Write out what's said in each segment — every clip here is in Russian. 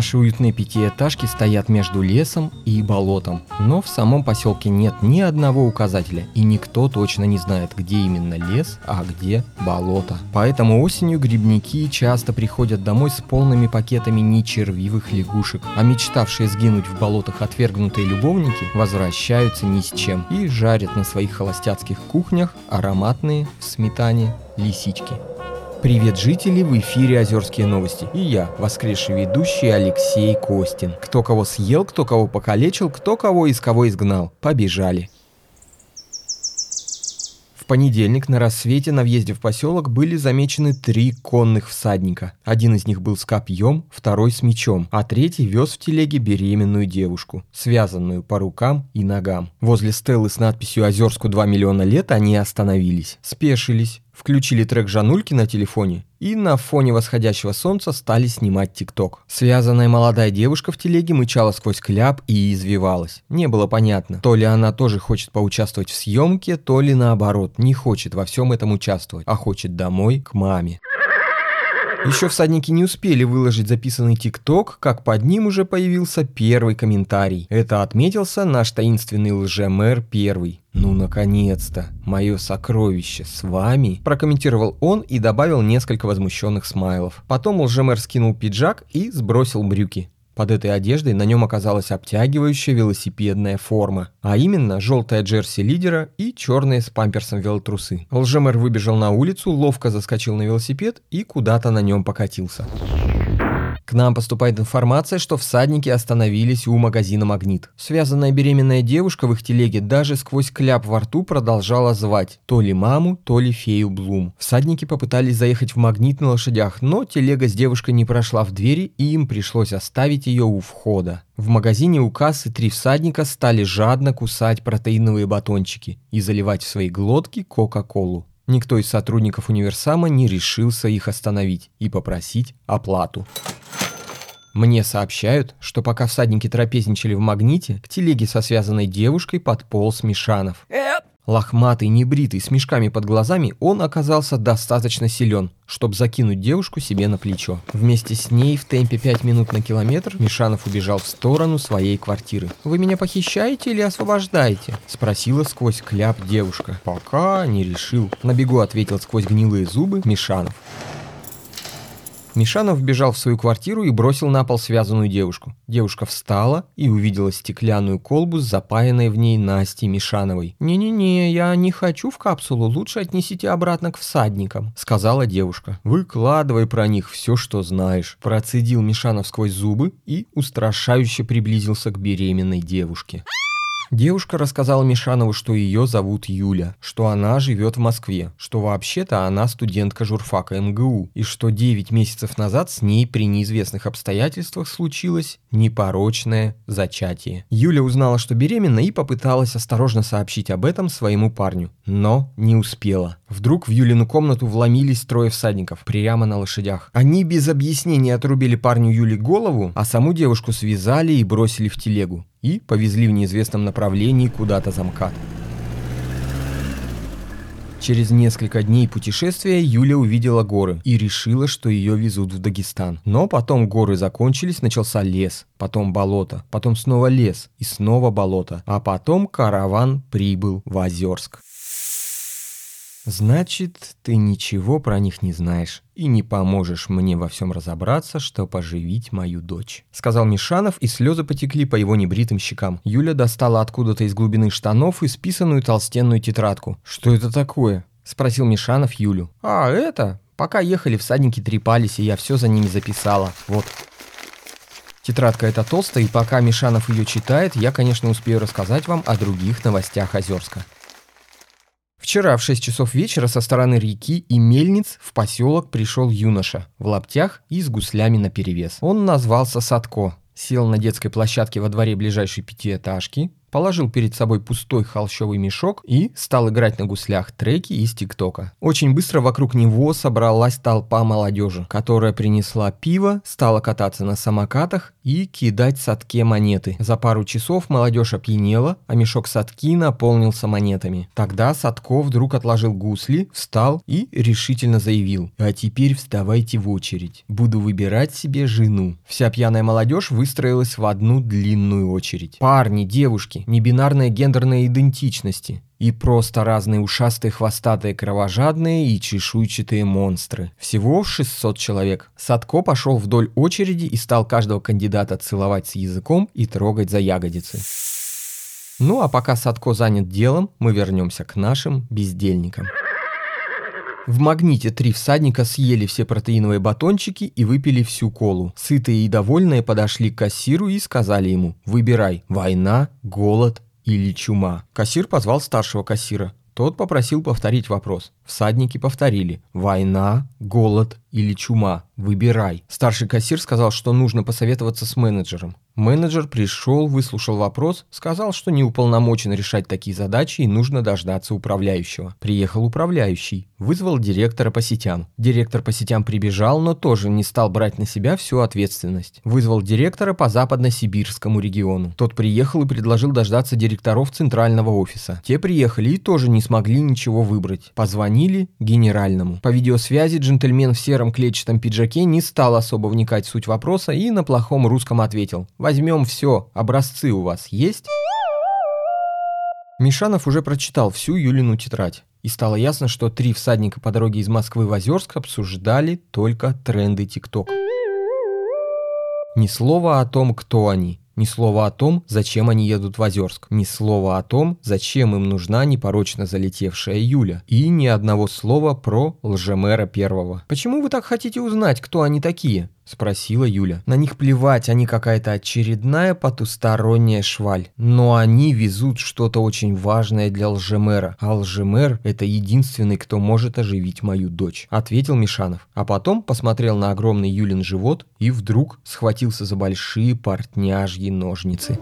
Наши уютные пятиэтажки стоят между лесом и болотом, но в самом поселке нет ни одного указателя, и никто точно не знает, где именно лес, а где болото. Поэтому осенью грибники часто приходят домой с полными пакетами нечервивых лягушек, а мечтавшие сгинуть в болотах отвергнутые любовники возвращаются ни с чем и жарят на своих холостяцких кухнях ароматные в сметане лисички. Привет, жители! В эфире Озерские новости. И я, воскресший ведущий Алексей Костин. Кто кого съел, кто кого покалечил, кто кого из кого изгнал. Побежали. В понедельник на рассвете на въезде в поселок были замечены три конных всадника. Один из них был с копьем, второй с мечом, а третий вез в телеге беременную девушку, связанную по рукам и ногам. Возле стелы с надписью «Озерску 2 миллиона лет» они остановились, спешились, включили трек Жанульки на телефоне и на фоне восходящего солнца стали снимать ТикТок. Связанная молодая девушка в телеге мычала сквозь кляп и извивалась. Не было понятно, то ли она тоже хочет поучаствовать в съемке, то ли наоборот, не хочет во всем этом участвовать, а хочет домой к маме. Еще всадники не успели выложить записанный ТикТок, как под ним уже появился первый комментарий. Это отметился наш таинственный лже-мэр первый. «Ну, наконец-то! Мое сокровище с вами!» Прокомментировал он и добавил несколько возмущенных смайлов. Потом лжемэр скинул пиджак и сбросил брюки. Под этой одеждой на нем оказалась обтягивающая велосипедная форма, а именно желтая джерси лидера и черные с памперсом велотрусы. Лжемер выбежал на улицу, ловко заскочил на велосипед и куда-то на нем покатился. К нам поступает информация, что всадники остановились у магазина «Магнит». Связанная беременная девушка в их телеге даже сквозь кляп во рту продолжала звать то ли маму, то ли фею Блум. Всадники попытались заехать в «Магнит» на лошадях, но телега с девушкой не прошла в двери, и им пришлось оставить ее у входа. В магазине у кассы три всадника стали жадно кусать протеиновые батончики и заливать в свои глотки Кока-Колу. Никто из сотрудников универсама не решился их остановить и попросить оплату. Мне сообщают, что пока всадники трапезничали в магните, к телеге со связанной девушкой подполз Мишанов. Лохматый, небритый, с мешками под глазами, он оказался достаточно силен, чтобы закинуть девушку себе на плечо. Вместе с ней в темпе 5 минут на километр Мишанов убежал в сторону своей квартиры. «Вы меня похищаете или освобождаете?» – спросила сквозь кляп девушка. «Пока не решил», – на бегу ответил сквозь гнилые зубы Мишанов. Мишанов бежал в свою квартиру и бросил на пол связанную девушку. Девушка встала и увидела стеклянную колбу с запаянной в ней Настей Мишановой. «Не-не-не, я не хочу в капсулу, лучше отнесите обратно к всадникам», — сказала девушка. «Выкладывай про них все, что знаешь», — процедил Мишанов сквозь зубы и устрашающе приблизился к беременной девушке. Девушка рассказала Мишанову, что ее зовут Юля, что она живет в Москве, что вообще-то она студентка журфака МГУ, и что 9 месяцев назад с ней при неизвестных обстоятельствах случилось непорочное зачатие. Юля узнала, что беременна и попыталась осторожно сообщить об этом своему парню, но не успела. Вдруг в Юлину комнату вломились трое всадников, прямо на лошадях. Они без объяснений отрубили парню Юли голову, а саму девушку связали и бросили в телегу и повезли в неизвестном направлении куда-то за МКАД. Через несколько дней путешествия Юля увидела горы и решила, что ее везут в Дагестан. Но потом горы закончились, начался лес, потом болото, потом снова лес и снова болото, а потом караван прибыл в Озерск. «Значит, ты ничего про них не знаешь и не поможешь мне во всем разобраться, чтобы оживить мою дочь», — сказал Мишанов, и слезы потекли по его небритым щекам. Юля достала откуда-то из глубины штанов исписанную толстенную тетрадку. «Что это такое?» — спросил Мишанов Юлю. «А, это? Пока ехали, всадники трепались, и я все за ними записала. Вот». Тетрадка эта толстая, и пока Мишанов ее читает, я, конечно, успею рассказать вам о других новостях Озерска. Вчера в 6 часов вечера со стороны реки и мельниц в поселок пришел юноша в лаптях и с гуслями наперевес. Он назвался Садко, сел на детской площадке во дворе ближайшей пятиэтажки, положил перед собой пустой холщовый мешок и стал играть на гуслях треки из ТикТока. Очень быстро вокруг него собралась толпа молодежи, которая принесла пиво, стала кататься на самокатах и кидать садке монеты. За пару часов молодежь опьянела, а мешок садки наполнился монетами. Тогда Садко вдруг отложил гусли, встал и решительно заявил «А теперь вставайте в очередь. Буду выбирать себе жену». Вся пьяная молодежь выстроилась в одну длинную очередь. Парни, девушки, небинарная гендерная идентичности и просто разные ушастые, хвостатые, кровожадные и чешуйчатые монстры. Всего 600 человек. Садко пошел вдоль очереди и стал каждого кандидата целовать с языком и трогать за ягодицы. Ну а пока Садко занят делом, мы вернемся к нашим бездельникам. В «Магните» три всадника съели все протеиновые батончики и выпили всю колу. Сытые и довольные подошли к кассиру и сказали ему «Выбирай, война, голод или чума». Кассир позвал старшего кассира. Тот попросил повторить вопрос. Всадники повторили «Война, голод или чума? Выбирай». Старший кассир сказал, что нужно посоветоваться с менеджером. Менеджер пришел, выслушал вопрос, сказал, что не уполномочен решать такие задачи и нужно дождаться управляющего. Приехал управляющий, вызвал директора по сетям. Директор по сетям прибежал, но тоже не стал брать на себя всю ответственность. Вызвал директора по западно-сибирскому региону. Тот приехал и предложил дождаться директоров центрального офиса. Те приехали и тоже не смогли ничего выбрать. Позвонили генеральному. По видеосвязи джентльмен в сером клетчатом пиджаке не стал особо вникать в суть вопроса и на плохом русском ответил – Возьмем все. Образцы у вас есть? Мишанов уже прочитал всю Юлину тетрадь. И стало ясно, что три всадника по дороге из Москвы в Озерск обсуждали только тренды ТикТок. Ни слова о том, кто они, ни слова о том, зачем они едут в Озерск. Ни слова о том, зачем им нужна непорочно залетевшая Юля. И ни одного слова про лжемэра первого. Почему вы так хотите узнать, кто они такие? Спросила Юля. На них плевать, они какая-то очередная потусторонняя шваль. Но они везут что-то очень важное для лжемэра. А лжемэр – это единственный, кто может оживить мою дочь. Ответил Мишанов. А потом посмотрел на огромный Юлин живот и вдруг схватился за большие портняжьи ножницы.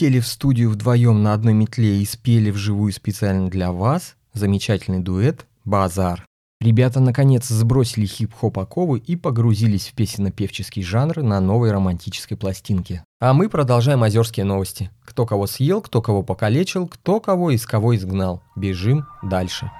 Мной. Прилетели в студию вдвоем на одной метле и спели вживую специально для вас замечательный дуэт «Базар». Ребята наконец сбросили хип-хоп оковы и погрузились в песенно-певческий жанр на новой романтической пластинке. А мы продолжаем озерские новости. Кто кого съел, кто кого покалечил, кто кого из кого изгнал. Бежим дальше.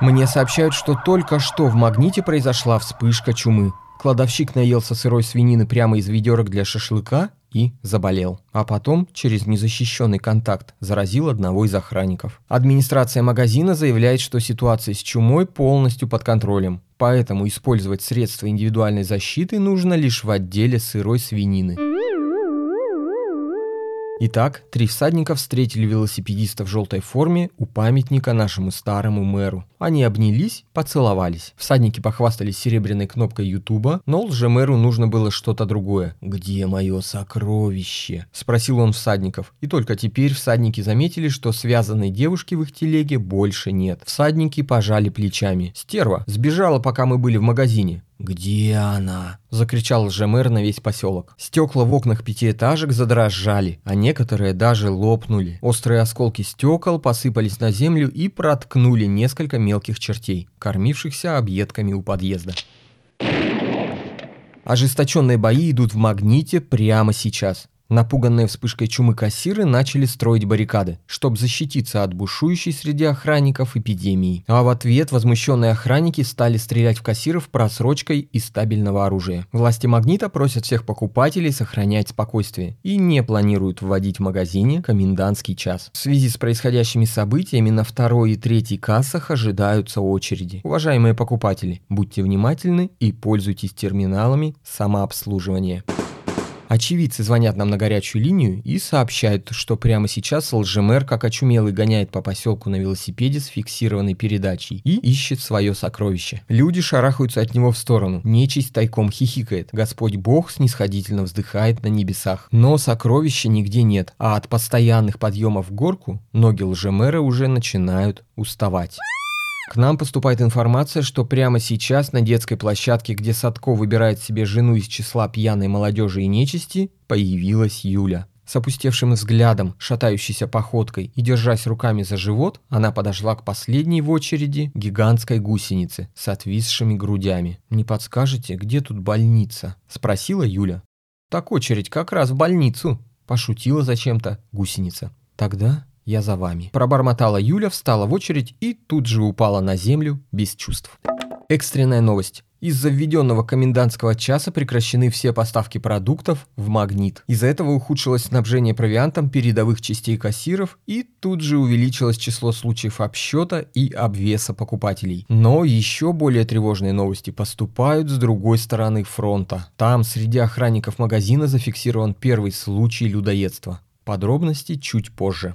Мне сообщают, что только что в Магните произошла вспышка чумы. Кладовщик наелся сырой свинины прямо из ведерок для шашлыка и заболел. А потом, через незащищенный контакт, заразил одного из охранников. Администрация магазина заявляет, что ситуация с чумой полностью под контролем. Поэтому использовать средства индивидуальной защиты нужно лишь в отделе сырой свинины. Итак, три всадника встретили велосипедиста в желтой форме у памятника нашему старому мэру. Они обнялись, поцеловались. Всадники похвастались серебряной кнопкой Ютуба, но лже-мэру нужно было что-то другое. «Где мое сокровище?» – спросил он всадников. И только теперь всадники заметили, что связанной девушки в их телеге больше нет. Всадники пожали плечами. «Стерва, сбежала, пока мы были в магазине. «Где она?» – закричал лжемэр на весь поселок. Стекла в окнах пятиэтажек задрожали, а некоторые даже лопнули. Острые осколки стекол посыпались на землю и проткнули несколько мелких чертей, кормившихся объедками у подъезда. Ожесточенные бои идут в магните прямо сейчас. Напуганные вспышкой чумы кассиры начали строить баррикады, чтобы защититься от бушующей среди охранников эпидемии. А в ответ возмущенные охранники стали стрелять в кассиров просрочкой из стабильного оружия. Власти Магнита просят всех покупателей сохранять спокойствие и не планируют вводить в магазине комендантский час. В связи с происходящими событиями на второй и третьей кассах ожидаются очереди. Уважаемые покупатели, будьте внимательны и пользуйтесь терминалами самообслуживания. Очевидцы звонят нам на горячую линию и сообщают, что прямо сейчас лжемэр, как очумелый, гоняет по поселку на велосипеде с фиксированной передачей и ищет свое сокровище. Люди шарахаются от него в сторону. Нечисть тайком хихикает. Господь Бог снисходительно вздыхает на небесах. Но сокровища нигде нет, а от постоянных подъемов в горку ноги лжемэра уже начинают уставать. К нам поступает информация, что прямо сейчас на детской площадке, где Садко выбирает себе жену из числа пьяной молодежи и нечисти, появилась Юля. С опустевшим взглядом, шатающейся походкой и держась руками за живот, она подошла к последней в очереди гигантской гусенице с отвисшими грудями. «Не подскажете, где тут больница?» – спросила Юля. «Так очередь как раз в больницу», – пошутила зачем-то гусеница. «Тогда я за вами». Пробормотала Юля, встала в очередь и тут же упала на землю без чувств. Экстренная новость. Из-за введенного комендантского часа прекращены все поставки продуктов в магнит. Из-за этого ухудшилось снабжение провиантом передовых частей кассиров и тут же увеличилось число случаев обсчета и обвеса покупателей. Но еще более тревожные новости поступают с другой стороны фронта. Там среди охранников магазина зафиксирован первый случай людоедства. Подробности чуть позже.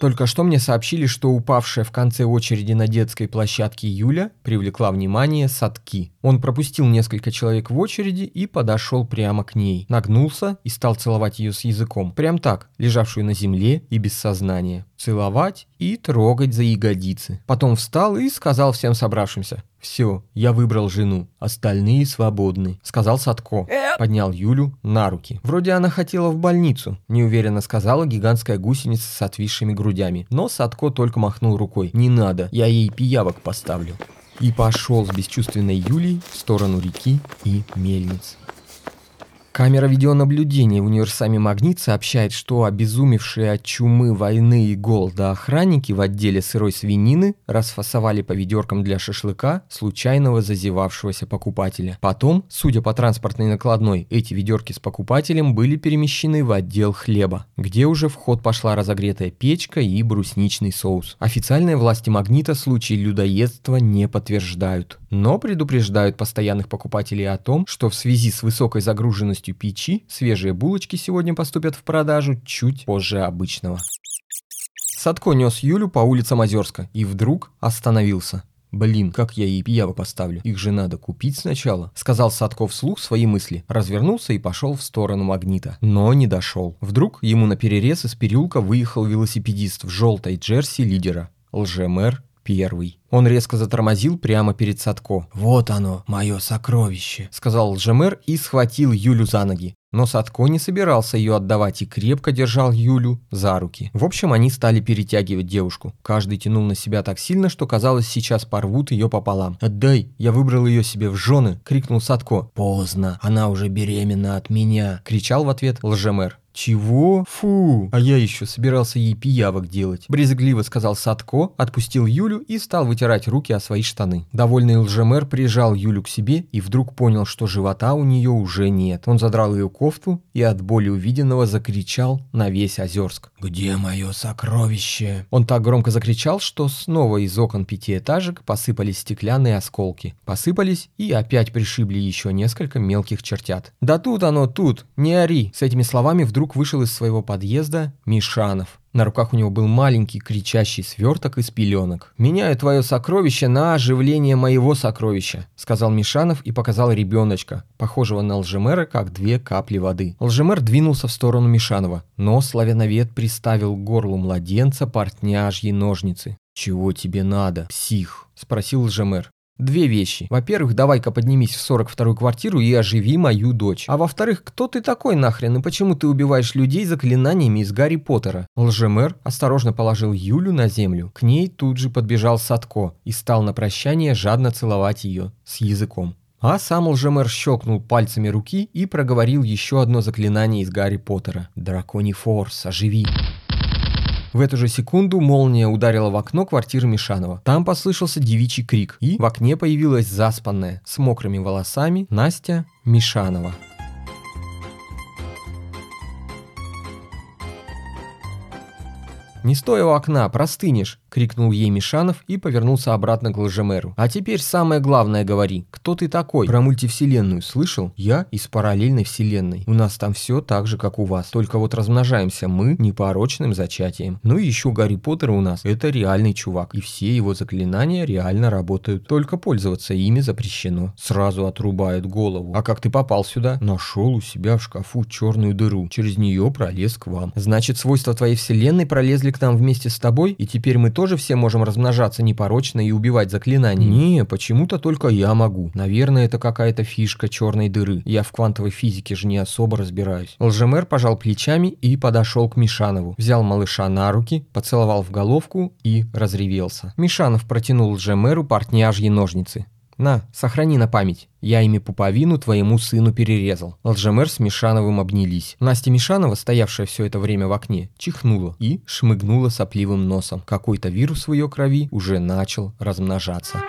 Только что мне сообщили, что упавшая в конце очереди на детской площадке Юля привлекла внимание Садки. Он пропустил несколько человек в очереди и подошел прямо к ней. Нагнулся и стал целовать ее с языком. Прям так, лежавшую на земле и без сознания. Целовать и трогать за ягодицы. Потом встал и сказал всем собравшимся. «Все, я выбрал жену, остальные свободны», — сказал Садко. Поднял Юлю на руки. Вроде она хотела в больницу, неуверенно сказала гигантская гусеница с отвисшими грудями. Но Садко только махнул рукой. «Не надо, я ей пиявок поставлю». И пошел с бесчувственной Юлей в сторону реки и мельниц. Камера видеонаблюдения в универсаме «Магнит» сообщает, что обезумевшие от чумы, войны и голода охранники в отделе сырой свинины расфасовали по ведеркам для шашлыка случайного зазевавшегося покупателя. Потом, судя по транспортной накладной, эти ведерки с покупателем были перемещены в отдел хлеба, где уже в ход пошла разогретая печка и брусничный соус. Официальные власти «Магнита» случаи людоедства не подтверждают, но предупреждают постоянных покупателей о том, что в связи с высокой загруженностью мощностью печи свежие булочки сегодня поступят в продажу чуть позже обычного. Садко нес Юлю по улицам Озерска и вдруг остановился. «Блин, как я ей пиявок поставлю? Их же надо купить сначала», — сказал Садко вслух свои мысли, развернулся и пошел в сторону магнита. Но не дошел. Вдруг ему на перерез из переулка выехал велосипедист в желтой джерси лидера. Лжемэр первый. Он резко затормозил прямо перед Садко. «Вот оно, мое сокровище», — сказал лжемэр и схватил Юлю за ноги. Но Садко не собирался ее отдавать и крепко держал Юлю за руки. В общем, они стали перетягивать девушку. Каждый тянул на себя так сильно, что казалось, сейчас порвут ее пополам. «Отдай, я выбрал ее себе в жены!» — крикнул Садко. «Поздно, она уже беременна от меня!» — кричал в ответ лжемэр. «Чего? Фу! А я еще собирался ей пиявок делать», – брезгливо сказал Садко, отпустил Юлю и стал вытирать руки о свои штаны. Довольный лжемэр прижал Юлю к себе и вдруг понял, что живота у нее уже нет. Он задрал ее кофту и от боли увиденного закричал на весь Озерск. «Где мое сокровище?» Он так громко закричал, что снова из окон пятиэтажек посыпались стеклянные осколки. Посыпались и опять пришибли еще несколько мелких чертят. «Да тут оно, тут! Не ори!» С этими словами вдруг вдруг вышел из своего подъезда Мишанов. На руках у него был маленький кричащий сверток из пеленок. «Меняю твое сокровище на оживление моего сокровища», сказал Мишанов и показал ребеночка, похожего на лжемера, как две капли воды. Лжемер двинулся в сторону Мишанова, но славяновед приставил к горлу младенца портняжьи ножницы. «Чего тебе надо, псих?» – спросил лжемер. Две вещи. Во-первых, давай-ка поднимись в 42-ю квартиру и оживи мою дочь. А во-вторых, кто ты такой нахрен и почему ты убиваешь людей заклинаниями из Гарри Поттера? Лжемэр осторожно положил Юлю на землю. К ней тут же подбежал Садко и стал на прощание жадно целовать ее с языком. А сам лжемэр щелкнул пальцами руки и проговорил еще одно заклинание из Гарри Поттера. «Драконий форс, оживи!» В эту же секунду молния ударила в окно квартиры Мишанова. Там послышался девичий крик, и в окне появилась заспанная, с мокрыми волосами, Настя Мишанова. «Не стоя у окна, простынешь!» — крикнул ей Мишанов и повернулся обратно к лжемеру. «А теперь самое главное говори. Кто ты такой? Про мультивселенную слышал? Я из параллельной вселенной. У нас там все так же, как у вас. Только вот размножаемся мы непорочным зачатием. Ну и еще Гарри Поттер у нас. Это реальный чувак. И все его заклинания реально работают. Только пользоваться ими запрещено. Сразу отрубает голову. А как ты попал сюда? Нашел у себя в шкафу черную дыру. Через нее пролез к вам. Значит, свойства твоей вселенной пролезли к нам вместе с тобой, и теперь мы тоже все можем размножаться непорочно и убивать заклинания? Не, почему-то только я могу. Наверное, это какая-то фишка черной дыры. Я в квантовой физике же не особо разбираюсь. Лжемэр пожал плечами и подошел к Мишанову. Взял малыша на руки, поцеловал в головку и разревелся. Мишанов протянул Лжемэру портняжьи ножницы. «На, сохрани на память. Я ими пуповину твоему сыну перерезал». Лжемэр с Мишановым обнялись. Настя Мишанова, стоявшая все это время в окне, чихнула и шмыгнула сопливым носом. Какой-то вирус в ее крови уже начал размножаться.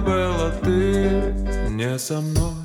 Белла, ты не со мной.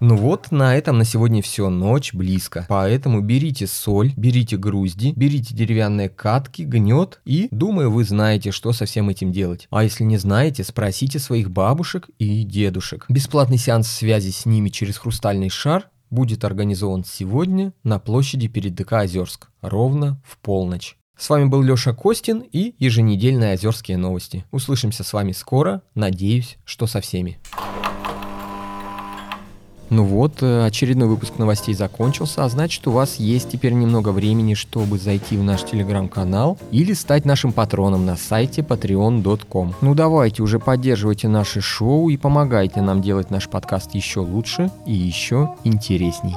Ну вот, на этом на сегодня все, ночь близко. Поэтому берите соль, берите грузди, берите деревянные катки, гнет и, думаю, вы знаете, что со всем этим делать. А если не знаете, спросите своих бабушек и дедушек. Бесплатный сеанс связи с ними через хрустальный шар будет организован сегодня на площади перед ДК Озерск, ровно в полночь. С вами был Леша Костин и еженедельные Озерские новости. Услышимся с вами скоро, надеюсь, что со всеми. Ну вот, э, очередной выпуск новостей закончился, а значит у вас есть теперь немного времени, чтобы зайти в наш телеграм-канал или стать нашим патроном на сайте patreon.com. Ну давайте уже поддерживайте наше шоу и помогайте нам делать наш подкаст еще лучше и еще интересней.